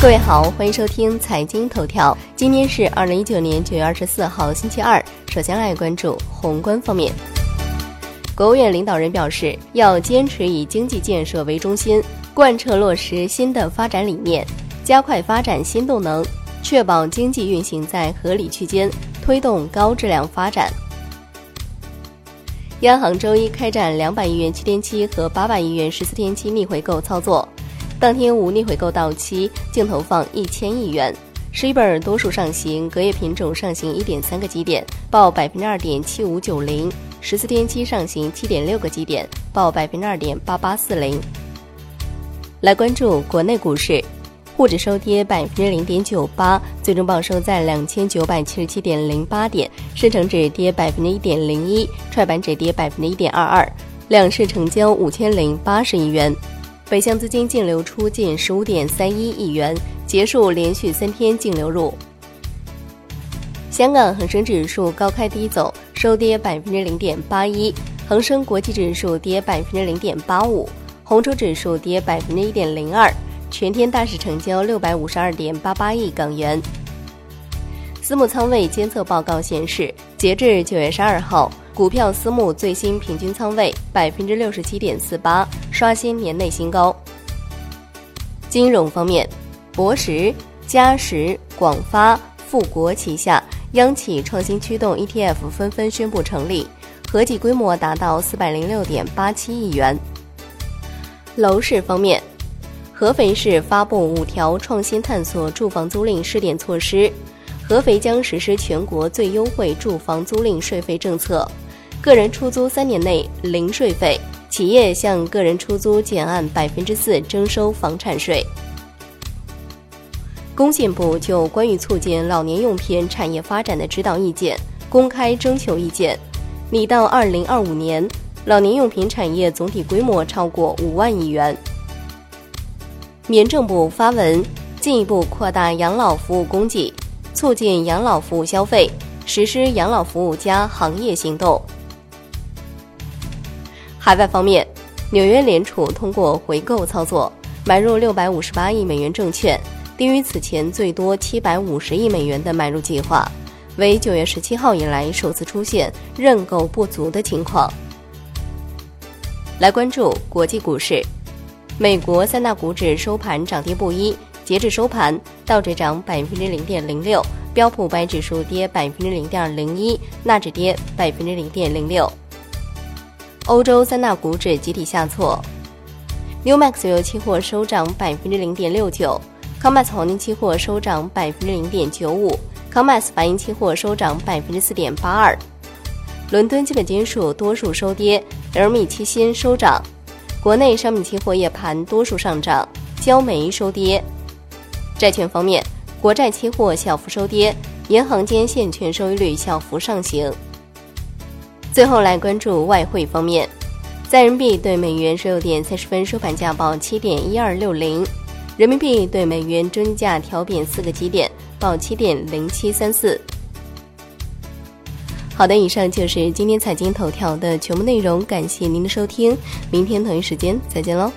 各位好，欢迎收听财经头条。今天是二零一九年九月二十四号，星期二。首先来关注宏观方面。国务院领导人表示，要坚持以经济建设为中心，贯彻落实新的发展理念，加快发展新动能，确保经济运行在合理区间，推动高质量发展。央行周一开展两百亿元七天期和八百亿元十四天期逆回购操作。当天无逆回购到期，净投放一千亿元。十一本多数上行，隔夜品种上行一点三个基点，报百分之二点七五九零；十四天期上行七点六个基点，报百分之二点八八四零。来关注国内股市，沪指收跌百分之零点九八，最终报收在两千九百七十七点零八点；深成指跌百分之一点零一，创业板指跌百分之一点二二，两市成交五千零八十亿元。北向资金净流出近十五点三一亿元，结束连续三天净流入。香港恒生指数高开低走，收跌百分之零点八一；恒生国际指数跌百分之零点八五，红筹指数跌百分之一点零二。全天大市成交六百五十二点八八亿港元。私募仓位监测报告显示，截至九月十二号。股票私募最新平均仓位百分之六十七点四八，刷新年内新高。金融方面，博时、嘉实、广发、富国旗下央企创新驱动 ETF 纷纷宣布成立，合计规模达到四百零六点八七亿元。楼市方面，合肥市发布五条创新探索住房租赁试点措施，合肥将实施全国最优惠住房租赁税费政策。个人出租三年内零税费，企业向个人出租减按百分之四征收房产税。工信部就关于促进老年用品产业发展的指导意见公开征求意见，拟到二零二五年，老年用品产业总体规模超过五万亿元。民政部发文，进一步扩大养老服务供给，促进养老服务消费，实施养老服务加行业行动。海外方面，纽约联储通过回购操作买入六百五十八亿美元证券，低于此前最多七百五十亿美元的买入计划，为九月十七号以来首次出现认购不足的情况。来关注国际股市，美国三大股指收盘涨跌不一，截至收盘，道指涨百分之零点零六，标普白指数跌百分之零点零一，纳指跌百分之零点零六。欧洲三大股指集体下挫，Newmax 原油期货收涨百分之零点六九，COMEX 黄金期货收涨百分之零点九五，COMEX 白银期货收涨百分之四点八二。伦敦基本金属多数收跌，LME 期锌收涨。国内商品期货夜盘多数上涨，焦煤收跌。债券方面，国债期货小幅收跌，银行间现券收益率小幅上行。最后来关注外汇方面，在人民币对美元十六点三十分收盘价报七点一二六零，人民币对美元中价调贬四个基点，报七点零七三四。好的，以上就是今天财经头条的全部内容，感谢您的收听，明天同一时间再见喽。